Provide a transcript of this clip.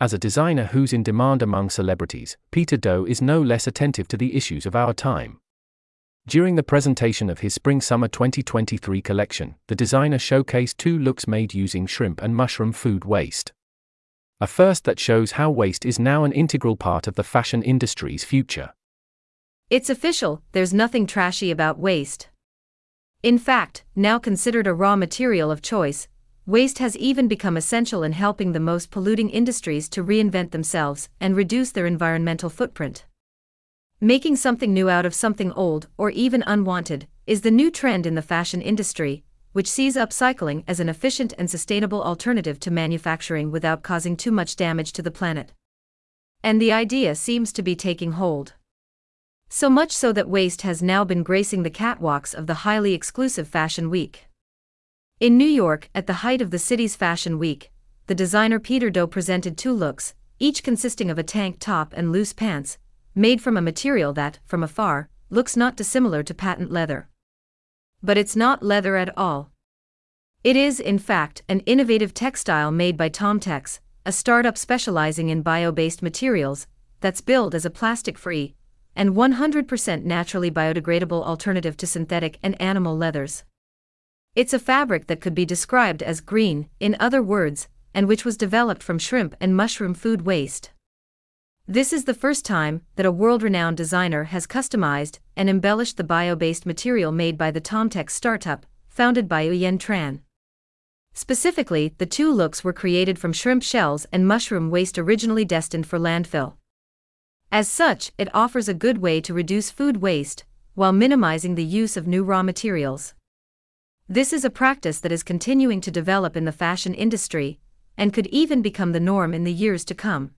As a designer who's in demand among celebrities, Peter Do is no less attentive to the issues of our time. During the presentation of his Spring Summer 2023 collection, the designer showcased two looks made using shrimp and mushroom food waste. A first that shows how waste is now an integral part of the fashion industry's future. It's official, there's nothing trashy about waste. In fact, now considered a raw material of choice, waste has even become essential in helping the most polluting industries to reinvent themselves and reduce their environmental footprint. Making something new out of something old or even unwanted is the new trend in the fashion industry, which sees upcycling as an efficient and sustainable alternative to manufacturing without causing too much damage to the planet. And the idea seems to be taking hold. So much so that waste has now been gracing the catwalks of the highly exclusive Fashion Week. In New York, at the height of the city's Fashion Week, the designer Peter Do presented two looks, each consisting of a tank top and loose pants, made from a material that, from afar, looks not dissimilar to patent leather. But it's not leather at all. It is, in fact, an innovative textile made by Tomtex, a startup specializing in bio based materials, that's billed as a plastic free and 100% naturally biodegradable alternative to synthetic and animal leathers. It's a fabric that could be described as green, in other words, and which was developed from shrimp and mushroom food waste. This is the first time that a world renowned designer has customized and embellished the bio based material made by the Tomtex startup, founded by Nguyen Tran. Specifically, the two looks were created from shrimp shells and mushroom waste originally destined for landfill. As such, it offers a good way to reduce food waste, while minimizing the use of new raw materials. This is a practice that is continuing to develop in the fashion industry, and could even become the norm in the years to come.